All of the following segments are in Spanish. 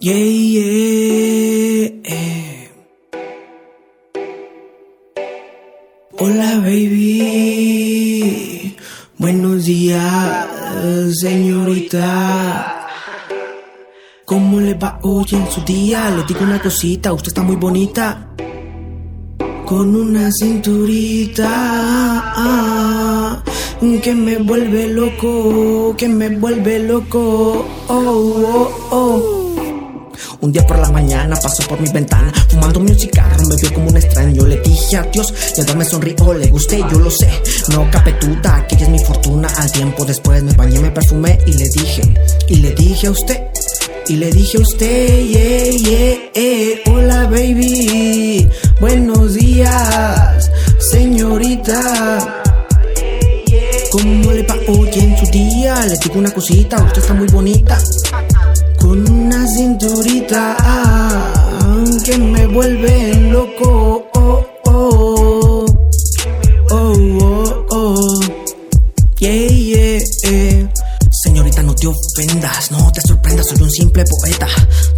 Yeah, yeah. Hola, baby. Buenos días, señorita. ¿Cómo le va hoy en su día? Le digo una cosita, usted está muy bonita. Con una cinturita que me vuelve loco, que me vuelve loco. Oh, oh, oh. Un día por la mañana pasó por mi ventana Fumando mi cigarro, me vio como un extraño Le dije adiós, y ahora me sonrió Le gusté, yo lo sé, no capetuda Aquella es mi fortuna, al tiempo después Me bañé, me perfumé y le dije Y le dije a usted y le dije a usted, yeah, yeah, eh, hola baby, buenos días, señorita. Le digo una cosita, usted está muy bonita. Con una cinturita que me vuelve loco. Oh, oh, oh, oh, oh. Yeah, yeah, yeah. Señorita, no te ofendas, no te sorprendas, soy un simple poeta.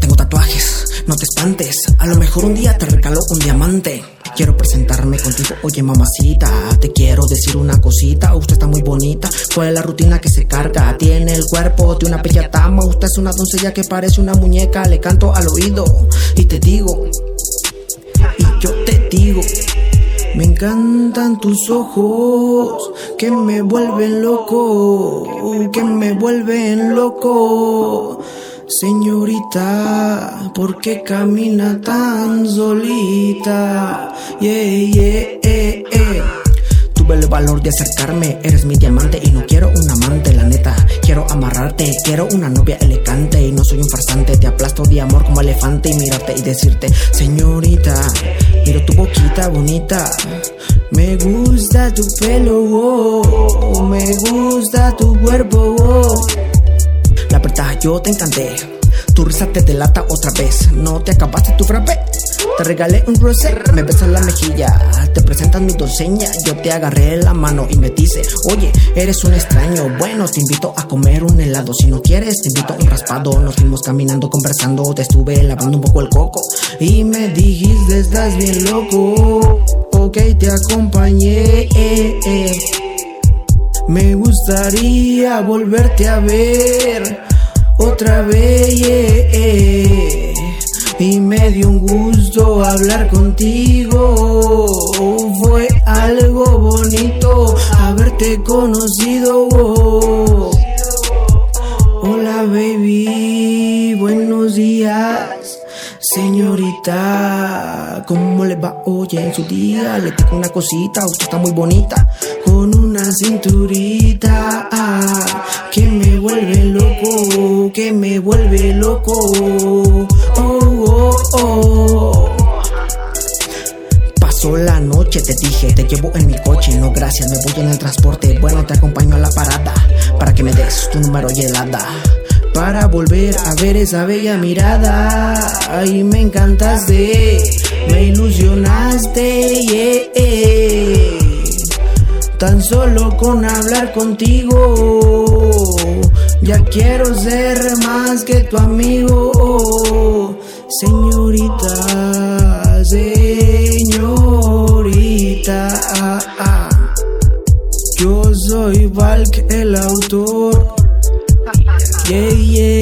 Tengo tatuajes, no te espantes. A lo mejor un día te regaló un diamante. Quiero presentarme contigo, oye mamacita, te quiero decir una cosita, usted está muy bonita, ¿cuál la rutina que se carga? Tiene el cuerpo de una tama, usted es una doncella que parece una muñeca, le canto al oído y te digo, y yo te digo, me encantan tus ojos, que me vuelven loco, que me vuelven loco. Señorita, ¿por qué camina tan solita? Yeah, yeah, eh, eh. Tuve el valor de acercarme, eres mi diamante y no quiero un amante, la neta. Quiero amarrarte, quiero una novia elegante y no soy un farsante. Te aplasto de amor como elefante y mirarte y decirte, señorita, miro tu boquita bonita. Me gusta tu pelo, oh, me gusta tu cuerpo, oh. Yo te encanté. Tu risa te delata otra vez. No te acabaste tu frappé. Te regalé un rosé, me besas la mejilla. Te presentas mi doceña. Yo te agarré la mano y me dice: Oye, eres un extraño. Bueno, te invito a comer un helado. Si no quieres, te invito a un raspado. Nos fuimos caminando, conversando. Te estuve lavando un poco el coco. Y me dijiste: Estás bien loco. Ok, te acompañé. Me gustaría volverte a ver otra vez. Y me dio un gusto hablar contigo. Fue algo bonito haberte conocido. Hola baby, buenos días. Señorita, ¿cómo le va hoy en su día? Le tengo una cosita, usted está muy bonita. Con una cinturita que me que me vuelve loco. Oh, oh, oh. Pasó la noche, te dije, te llevo en mi coche, no gracias, me voy en el transporte. Bueno, te acompaño a la parada para que me des tu número y helada para volver a ver esa bella mirada. Ay, me encantaste, me ilusionaste. Tan solo con hablar contigo, ya quiero ser más que tu amigo, señorita, señorita. Yo soy Valk, el autor. Yeah, yeah.